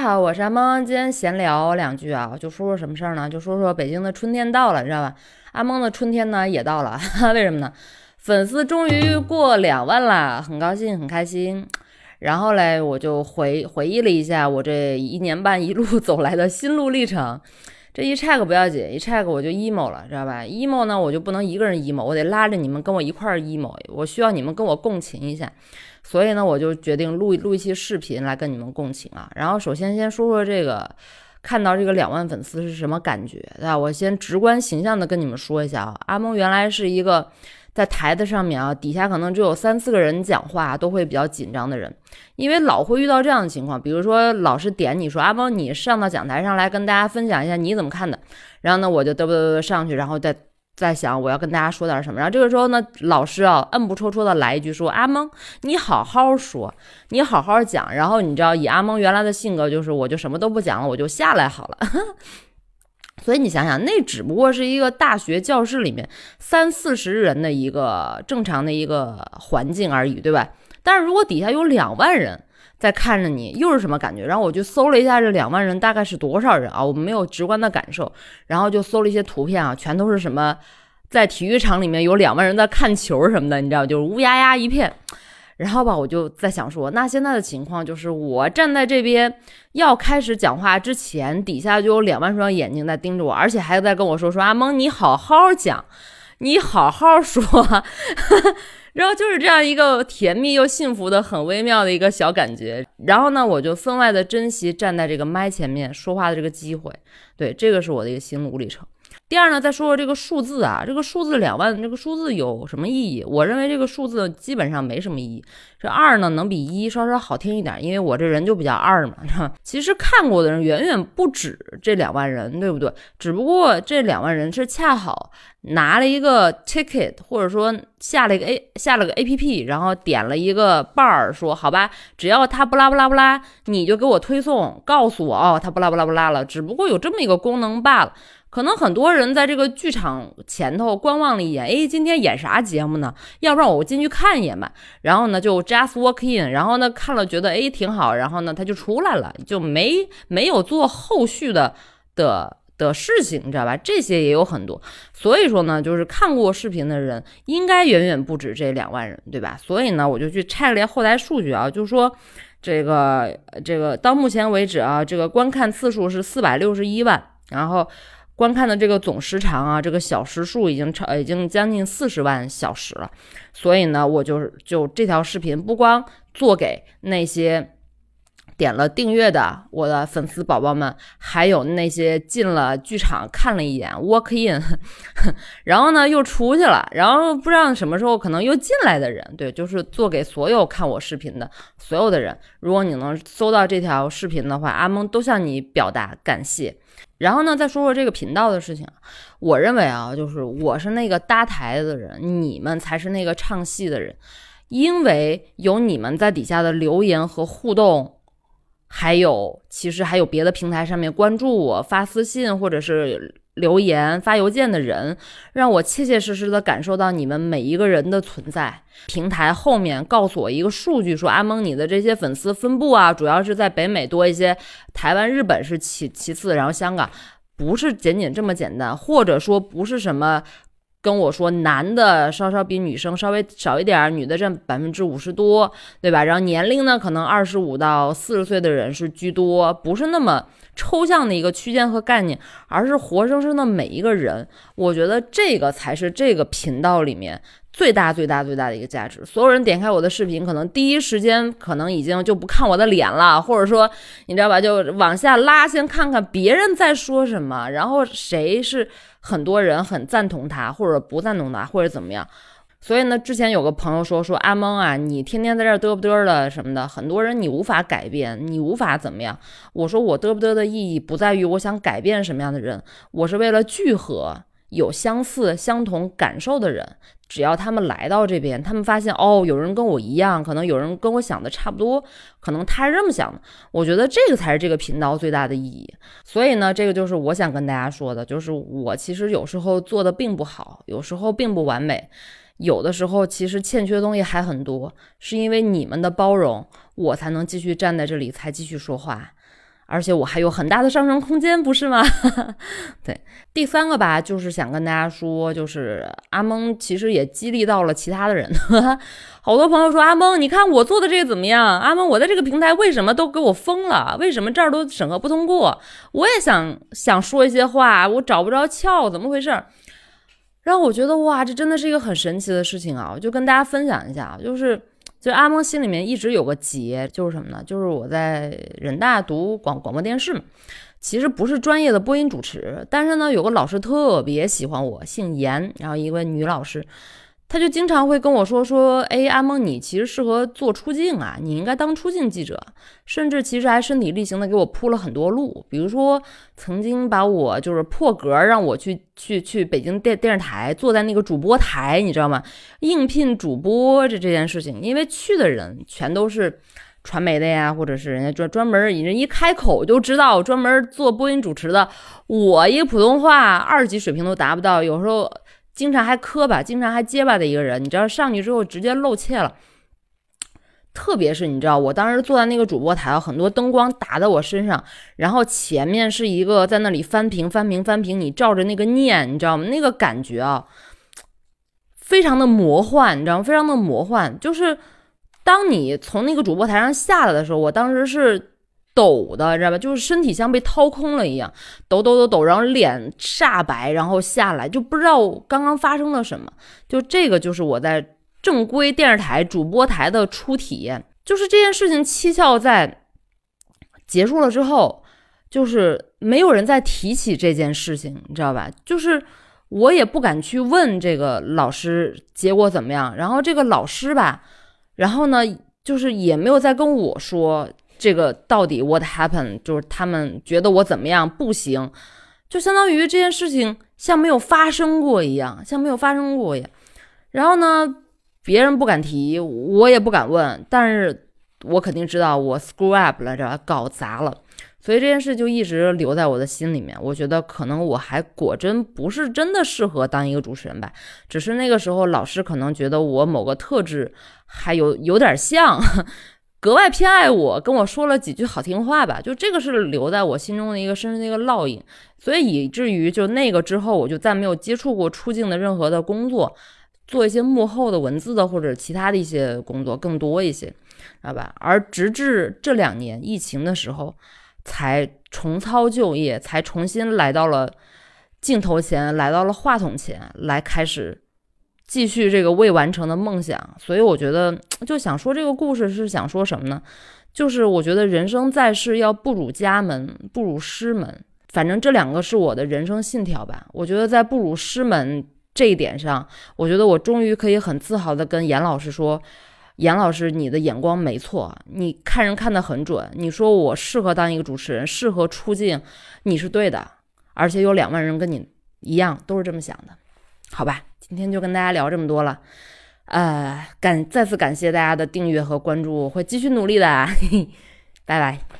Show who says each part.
Speaker 1: 家好，我是阿蒙，今天闲聊两句啊，就说说什么事儿呢？就说说北京的春天到了，你知道吧？阿蒙的春天呢也到了，为什么呢？粉丝终于过两万了，很高兴，很开心。然后嘞，我就回回忆了一下我这一年半一路走来的心路历程。这一 check 不要紧，一 check 我就 emo 了，知道吧？emo 呢，我就不能一个人 emo，我得拉着你们跟我一块 emo，我需要你们跟我共情一下。所以呢，我就决定录录一期视频来跟你们共情啊。然后首先先说说这个，看到这个两万粉丝是什么感觉，对吧？我先直观形象的跟你们说一下啊。阿蒙原来是一个在台子上面啊，底下可能只有三四个人讲话都会比较紧张的人，因为老会遇到这样的情况，比如说老师点你说阿蒙，你上到讲台上来跟大家分享一下你怎么看的，然后呢我就嘚啵嘚啵上去，然后再。在想我要跟大家说点什么，然后这个时候呢，老师啊，摁不戳戳的来一句说：“阿蒙，你好好说，你好好讲。”然后你知道，以阿蒙原来的性格，就是我就什么都不讲了，我就下来好了。所以你想想，那只不过是一个大学教室里面三四十人的一个正常的一个环境而已，对吧？但是如果底下有两万人。在看着你又是什么感觉？然后我就搜了一下这两万人大概是多少人啊？我没有直观的感受，然后就搜了一些图片啊，全都是什么在体育场里面有两万人在看球什么的，你知道，就是乌压压一片。然后吧，我就在想说，那现在的情况就是我站在这边要开始讲话之前，底下就有两万双眼睛在盯着我，而且还在跟我说说阿蒙，你好好讲，你好好说。然后就是这样一个甜蜜又幸福的、很微妙的一个小感觉。然后呢，我就分外的珍惜站在这个麦前面说话的这个机会。对，这个是我的一个心路历程。第二呢，再说说这个数字啊，这个数字两万，这个数字有什么意义？我认为这个数字基本上没什么意义。这二呢，能比一稍稍好听一点，因为我这人就比较二嘛。其实看过的人远远不止这两万人，对不对？只不过这两万人是恰好拿了一个 ticket，或者说下了一个 A 下了个 A P P，然后点了一个 bar，说好吧，只要他不拉不拉不拉，你就给我推送，告诉我哦，他不拉不拉不拉了。只不过有这么一个功能罢了。可能很多人在这个剧场前头观望了一眼，哎，今天演啥节目呢？要不然我进去看一眼吧。然后呢，就 just walk in，然后呢看了觉得哎挺好，然后呢他就出来了，就没没有做后续的的的事情，你知道吧？这些也有很多。所以说呢，就是看过视频的人应该远远不止这两万人，对吧？所以呢，我就去拆了后台数据啊，就是说这个这个到目前为止啊，这个观看次数是四百六十一万，然后。观看的这个总时长啊，这个小时数已经超，已经将近四十万小时了。所以呢，我就是就这条视频不光做给那些点了订阅的我的粉丝宝宝们，还有那些进了剧场看了一眼 walk in，然后呢又出去了，然后不知道什么时候可能又进来的人，对，就是做给所有看我视频的所有的人。如果你能搜到这条视频的话，阿蒙都向你表达感谢。然后呢，再说说这个频道的事情。我认为啊，就是我是那个搭台子的人，你们才是那个唱戏的人，因为有你们在底下的留言和互动，还有其实还有别的平台上面关注我、发私信或者是。留言发邮件的人，让我切切实实的感受到你们每一个人的存在。平台后面告诉我一个数据，说阿蒙你的这些粉丝分布啊，主要是在北美多一些，台湾、日本是其其次，然后香港不是仅仅这么简单，或者说不是什么。跟我说，男的稍稍比女生稍微少一点，女的占百分之五十多，对吧？然后年龄呢，可能二十五到四十岁的人是居多，不是那么抽象的一个区间和概念，而是活生生的每一个人。我觉得这个才是这个频道里面最大最大最大的一个价值。所有人点开我的视频，可能第一时间可能已经就不看我的脸了，或者说你知道吧，就往下拉，先看看别人在说什么，然后谁是。很多人很赞同他，或者不赞同他，或者怎么样。所以呢，之前有个朋友说说阿蒙啊，你天天在这嘚不嘚的什么的，很多人你无法改变，你无法怎么样。我说我嘚不嘚的意义不在于我想改变什么样的人，我是为了聚合。有相似、相同感受的人，只要他们来到这边，他们发现哦，有人跟我一样，可能有人跟我想的差不多，可能他是这么想的。我觉得这个才是这个频道最大的意义。所以呢，这个就是我想跟大家说的，就是我其实有时候做的并不好，有时候并不完美，有的时候其实欠缺的东西还很多，是因为你们的包容，我才能继续站在这里，才继续说话。而且我还有很大的上升空间，不是吗？对，第三个吧，就是想跟大家说，就是阿蒙其实也激励到了其他的人。好多朋友说阿蒙，你看我做的这个怎么样？阿蒙，我在这个平台为什么都给我封了？为什么这儿都审核不通过？我也想想说一些话，我找不着窍，怎么回事？然后我觉得哇，这真的是一个很神奇的事情啊！我就跟大家分享一下，就是。就阿蒙心里面一直有个结，就是什么呢？就是我在人大读广广播电视嘛，其实不是专业的播音主持，但是呢，有个老师特别喜欢我，姓严，然后一位女老师。他就经常会跟我说说，哎，阿蒙，你其实适合做出镜啊，你应该当出镜记者，甚至其实还身体力行的给我铺了很多路，比如说曾经把我就是破格让我去去去北京电电视台，坐在那个主播台，你知道吗？应聘主播这这件事情，因为去的人全都是传媒的呀，或者是人家专专门人一开口就知道专门做播音主持的，我一个普通话二级水平都达不到，有时候。经常还磕巴，经常还结巴的一个人，你知道上去之后直接露怯了。特别是你知道，我当时坐在那个主播台，很多灯光打在我身上，然后前面是一个在那里翻屏、翻屏、翻屏，你照着那个念，你知道吗？那个感觉啊，非常的魔幻，你知道吗？非常的魔幻。就是当你从那个主播台上下来的时候，我当时是。抖的，知道吧？就是身体像被掏空了一样，抖抖抖抖，然后脸煞白，然后下来就不知道刚刚发生了什么。就这个，就是我在正规电视台主播台的初体验。就是这件事情蹊跷在结束了之后，就是没有人再提起这件事情，你知道吧？就是我也不敢去问这个老师结果怎么样。然后这个老师吧，然后呢，就是也没有再跟我说。这个到底 what happened？就是他们觉得我怎么样不行，就相当于这件事情像没有发生过一样，像没有发生过一样。然后呢，别人不敢提，我也不敢问，但是我肯定知道我 screw up 了，这搞砸了。所以这件事就一直留在我的心里面。我觉得可能我还果真不是真的适合当一个主持人吧，只是那个时候老师可能觉得我某个特质还有有点像。格外偏爱我，跟我说了几句好听话吧，就这个是留在我心中的一个深深的一个烙印，所以以至于就那个之后，我就再没有接触过出镜的任何的工作，做一些幕后的文字的或者其他的一些工作更多一些，知道吧？而直至这两年疫情的时候，才重操旧业，才重新来到了镜头前，来到了话筒前来开始。继续这个未完成的梦想，所以我觉得 就想说这个故事是想说什么呢？就是我觉得人生在世要不辱家门，不辱师门，反正这两个是我的人生信条吧。我觉得在不辱师门这一点上，我觉得我终于可以很自豪的跟严老师说，严老师你的眼光没错，你看人看得很准。你说我适合当一个主持人，适合出镜，你是对的，而且有两万人跟你一样都是这么想的，好吧？今天就跟大家聊这么多了，呃，感再次感谢大家的订阅和关注，我会继续努力的，嘿嘿拜拜。